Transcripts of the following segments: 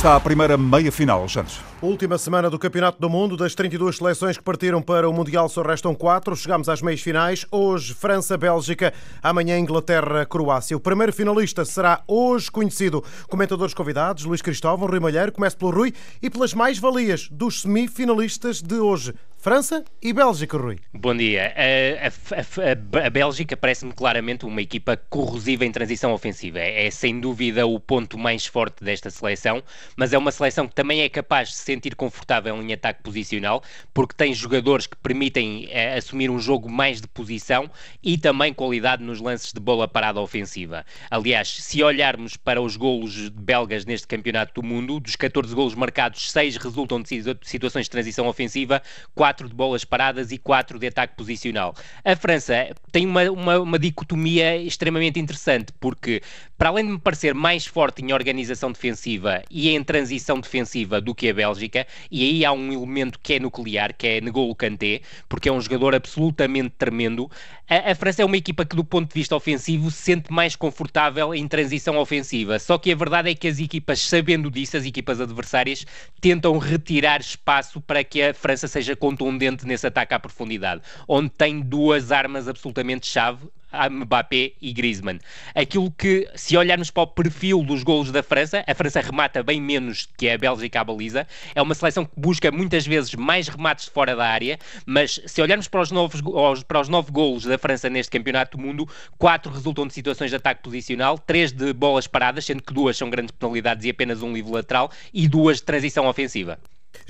está a primeira meia-final, Santos. Última semana do Campeonato do Mundo. Das 32 seleções que partiram para o Mundial só restam 4. Chegamos às meias finais. Hoje, França-Bélgica. Amanhã, Inglaterra-Croácia. O primeiro finalista será hoje conhecido. Comentadores convidados, Luís Cristóvão, Rui Malheiro. Começo pelo Rui e pelas mais-valias dos semifinalistas de hoje. França e Bélgica, Rui. Bom dia. A, a, a, a Bélgica parece-me claramente uma equipa corrosiva em transição ofensiva. É sem dúvida o ponto mais forte desta seleção, mas é uma seleção que também é capaz de se sentir confortável em ataque posicional, porque tem jogadores que permitem é, assumir um jogo mais de posição e também qualidade nos lances de bola parada ofensiva. Aliás, se olharmos para os golos belgas neste campeonato do mundo, dos 14 golos marcados, 6 resultam de situações de transição ofensiva, 4 quatro de bolas paradas e quatro de ataque posicional. A França tem uma, uma, uma dicotomia extremamente interessante, porque para além de me parecer mais forte em organização defensiva e em transição defensiva do que a Bélgica, e aí há um elemento que é nuclear, que é N'Golo Kanté, porque é um jogador absolutamente tremendo, a, a, França é uma equipa que do ponto de vista ofensivo se sente mais confortável em transição ofensiva, só que a verdade é que as equipas, sabendo disso, as equipas adversárias, tentam retirar espaço para que a França seja contundente contundente nesse ataque à profundidade, onde tem duas armas absolutamente chave, Mbappé e Griezmann. Aquilo que, se olharmos para o perfil dos golos da França, a França remata bem menos que a Bélgica à baliza. É uma seleção que busca muitas vezes mais remates de fora da área, mas se olharmos para os, novos, para os nove golos da França neste Campeonato do Mundo, quatro resultam de situações de ataque posicional, três de bolas paradas, sendo que duas são grandes penalidades e apenas um livro lateral, e duas de transição ofensiva.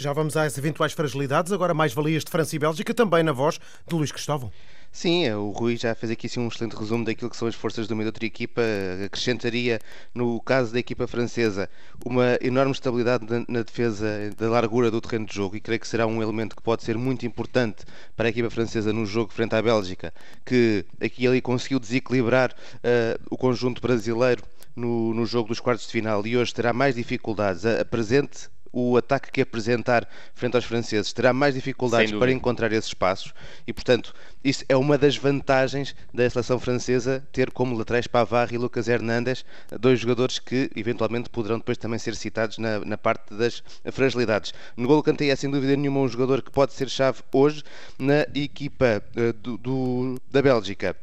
Já vamos às eventuais fragilidades, agora mais valias de França e Bélgica, também na voz de Luís Cristóvão. Sim, é, o Rui já fez aqui assim, um excelente resumo daquilo que são as forças de uma e outra equipa. Acrescentaria, no caso da equipa francesa, uma enorme estabilidade na defesa da largura do terreno de jogo e creio que será um elemento que pode ser muito importante para a equipa francesa no jogo frente à Bélgica, que aqui ali conseguiu desequilibrar uh, o conjunto brasileiro no, no jogo dos quartos de final e hoje terá mais dificuldades. A, a presente o ataque que apresentar frente aos franceses. Terá mais dificuldades para encontrar esses espaços e, portanto, isso é uma das vantagens da seleção francesa ter como laterais Pavard e Lucas Hernandes, dois jogadores que eventualmente poderão depois também ser citados na, na parte das fragilidades. No golo Kanté é sem dúvida nenhuma um jogador que pode ser chave hoje na equipa uh, do, do, da Bélgica.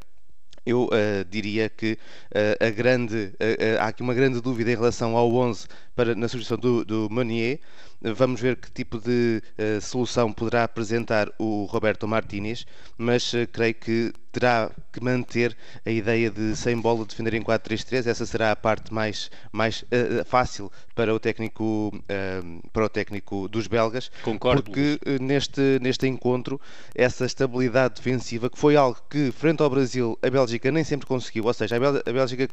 Eu uh, diria que uh, grande, uh, há aqui uma grande dúvida em relação ao 11 para, na substituição do, do Meunier. Vamos ver que tipo de uh, solução poderá apresentar o Roberto Martínez, mas uh, creio que terá que manter a ideia de sem bola defender em 4-3-3. Essa será a parte mais, mais uh, fácil para o técnico para o técnico dos belgas, Concordo, porque neste neste encontro essa estabilidade defensiva que foi algo que frente ao Brasil a Bélgica nem sempre conseguiu, ou seja, a Bélgica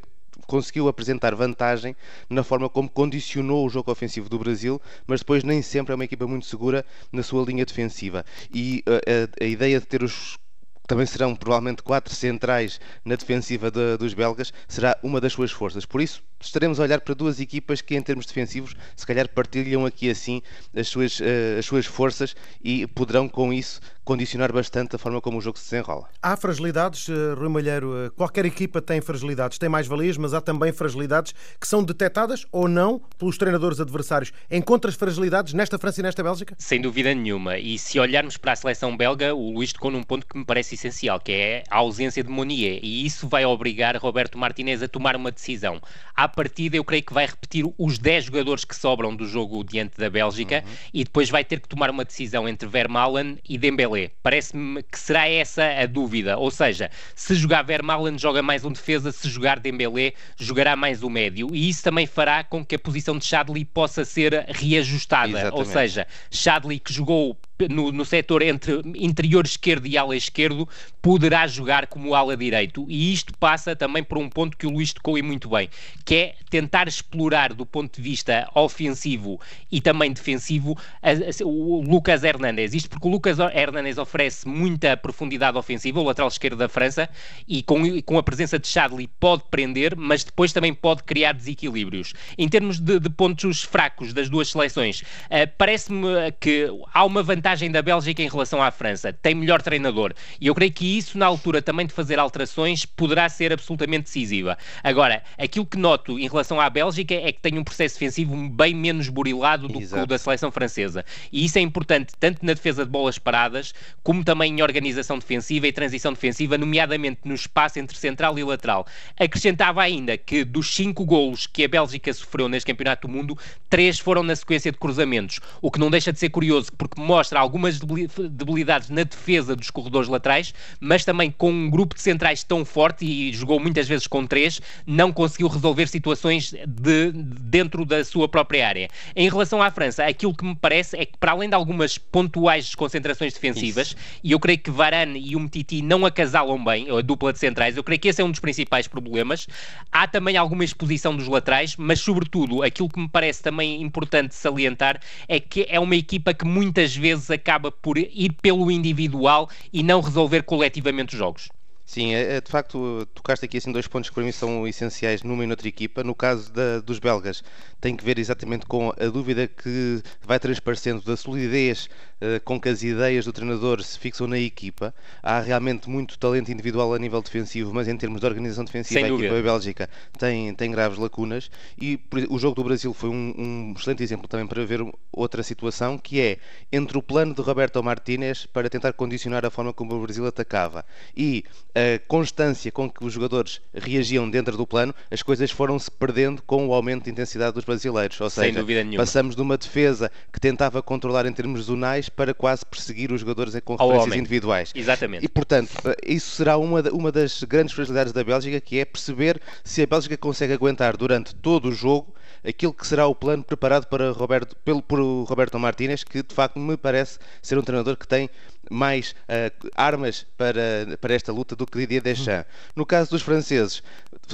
conseguiu apresentar vantagem na forma como condicionou o jogo ofensivo do Brasil, mas depois nem sempre é uma equipa muito segura na sua linha defensiva. E a, uh, a, a ideia de ter os também serão provavelmente quatro centrais na defensiva de, dos belgas, será uma das suas forças. Por isso, estaremos a olhar para duas equipas que, em termos defensivos, se calhar partilham aqui assim as suas, uh, as suas forças e poderão, com isso, condicionar bastante a forma como o jogo se desenrola. Há fragilidades, uh, Rui Malheiro, uh, qualquer equipa tem fragilidades, tem mais valias, mas há também fragilidades que são detectadas ou não pelos treinadores adversários. Encontras fragilidades nesta França e nesta Bélgica? Sem dúvida nenhuma. E se olharmos para a seleção belga, o Luís tocou num ponto que me parece essencial, que é a ausência de Monier. E isso vai obrigar Roberto Martinez a tomar uma decisão. À partida, eu creio que vai repetir os 10 jogadores que sobram do jogo diante da Bélgica uhum. e depois vai ter que tomar uma decisão entre Vermaelen e Dembélé Dembélé. Parece-me que será essa a dúvida. Ou seja, se jogar Vermaelen joga mais um defesa, se jogar Dembélé jogará mais um médio. E isso também fará com que a posição de Chadli possa ser reajustada. Exatamente. Ou seja, Chadli que jogou no, no setor entre interior esquerdo e ala esquerdo poderá jogar como ala direito. E isto passa também por um ponto que o Luís tocou e muito bem, que é tentar explorar do ponto de vista ofensivo e também defensivo a, a, o Lucas Hernandes. Isto porque o Lucas Hernandes oferece muita profundidade ofensiva, o lateral esquerdo da França, e com, com a presença de Chadli pode prender, mas depois também pode criar desequilíbrios. Em termos de, de pontos fracos das duas seleções, uh, parece-me que há uma vantagem vantagem da Bélgica em relação à França. Tem melhor treinador. E eu creio que isso, na altura também de fazer alterações, poderá ser absolutamente decisiva. Agora, aquilo que noto em relação à Bélgica é que tem um processo defensivo bem menos burilado do Exato. que o da seleção francesa. E isso é importante tanto na defesa de bolas paradas, como também em organização defensiva e transição defensiva, nomeadamente no espaço entre central e lateral. Acrescentava ainda que dos cinco golos que a Bélgica sofreu neste Campeonato do Mundo, três foram na sequência de cruzamentos, o que não deixa de ser curioso porque mostra algumas debilidades na defesa dos corredores laterais, mas também com um grupo de centrais tão forte e jogou muitas vezes com três, não conseguiu resolver situações de, dentro da sua própria área. Em relação à França, aquilo que me parece é que para além de algumas pontuais desconcentrações defensivas, Isso. e eu creio que Varane e o Mtiti não acasalam bem, a dupla de centrais, eu creio que esse é um dos principais problemas. Há também alguma exposição dos laterais, mas sobretudo aquilo que me parece também importante salientar é que é uma equipa que muitas vezes acaba por ir pelo individual e não resolver coletivamente os jogos. Sim, é, é, de facto, tocaste aqui assim dois pontos que para mim são essenciais numa e noutra equipa. No caso da, dos belgas, tem que ver exatamente com a dúvida que vai transparecendo da solidez uh, com que as ideias do treinador se fixam na equipa. Há realmente muito talento individual a nível defensivo, mas em termos de organização defensiva, Sem a dúvida. equipa bélgica tem, tem graves lacunas. E o jogo do Brasil foi um, um, excelente exemplo também para ver outra situação, que é entre o plano de Roberto Martínez para tentar condicionar a forma como o Brasil atacava e a constância com que os jogadores reagiam dentro do plano, as coisas foram-se perdendo com o aumento de intensidade dos brasileiros. Ou seja, passamos de uma defesa que tentava controlar em termos zonais para quase perseguir os jogadores com referências individuais. Exatamente. E, portanto, isso será uma, uma das grandes fragilidades da Bélgica, que é perceber se a Bélgica consegue aguentar durante todo o jogo aquilo que será o plano preparado para Roberto, pelo, por Roberto Martínez, que de facto me parece ser um treinador que tem mais uh, armas para, para esta luta do que Didier Deschamps. No caso dos franceses,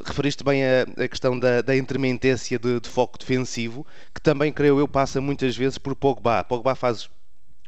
referiste bem a, a questão da, da intermitência de, de foco defensivo, que também, creio eu, passa muitas vezes por Pogba. Pogba faz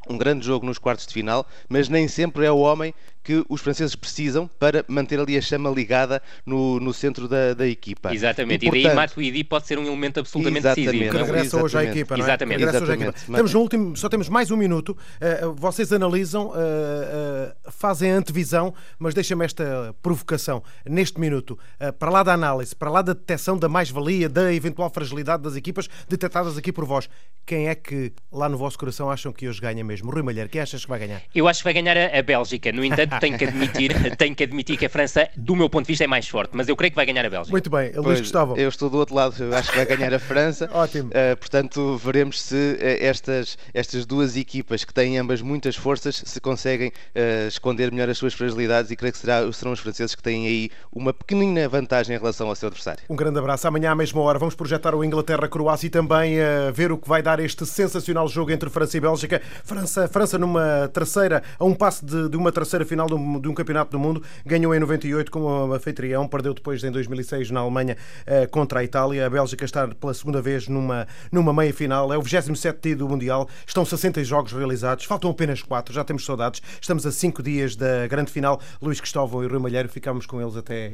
um grande jogo nos quartos de final, mas nem sempre é o homem que os franceses precisam para manter ali a chama ligada no, no centro da, da equipa. Exatamente, e, portanto, e daí Matuidi pode ser um elemento absolutamente decisivo. Que regressa hoje à equipa, não é? Exatamente. Que exatamente. Hoje à equipa. Temos no último, só temos mais um minuto. Uh, vocês analisam, uh, uh, fazem antevisão, mas deixa-me esta provocação neste minuto. para lá da análise, para lá da detecção da mais-valia, da eventual fragilidade das equipas detectadas aqui por vós. Quem é que lá no vosso coração acham que hoje ganha mesmo? Rui Malheiro, quem achas que vai ganhar? Eu acho que vai ganhar a, a Bélgica. No entanto, tenho que admitir, tenho que admitir que a França, do meu ponto de vista, é mais forte, mas eu creio que vai ganhar a Bélgica. Muito bem, Luís Gustavo. Eu estou do outro lado, eu acho que vai ganhar a França. Ótimo. Uh, portanto, veremos se uh, estas, estas duas equipas que têm ambas muitas forças se conseguem uh, esconder melhor as suas fragilidades e creio que será, serão os franceses que têm aí uma pequenina vantagem em relação ao seu adversário. Um grande abraço. Amanhã à mesma hora vamos projetar o Inglaterra-Croácia e também ver o que vai dar este sensacional jogo entre França e Bélgica. França, França numa terceira, a um passo de, de uma terceira final de um, de um campeonato do mundo. Ganhou em 98 como anfitrião, perdeu depois em 2006 na Alemanha eh, contra a Itália. A Bélgica está pela segunda vez numa, numa meia final. É o 27 do Mundial. Estão 60 jogos realizados. Faltam apenas 4. Já temos saudades. Estamos a 5 dias da grande final. Luís Cristóvão e Rui Malheiro ficámos com eles até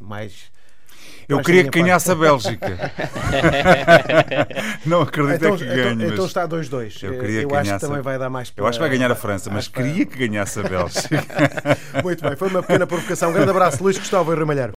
mais eu queria que ganhasse a Bélgica. não acredito então, que ganhe. Então, então está 2-2. Eu, queria eu que acho que também vai dar mais para... Eu acho que vai ganhar a França, mas queria que ganhasse a Bélgica. Muito bem, foi uma pequena provocação. Um grande abraço, Luís Gustavo e Ramalheiro.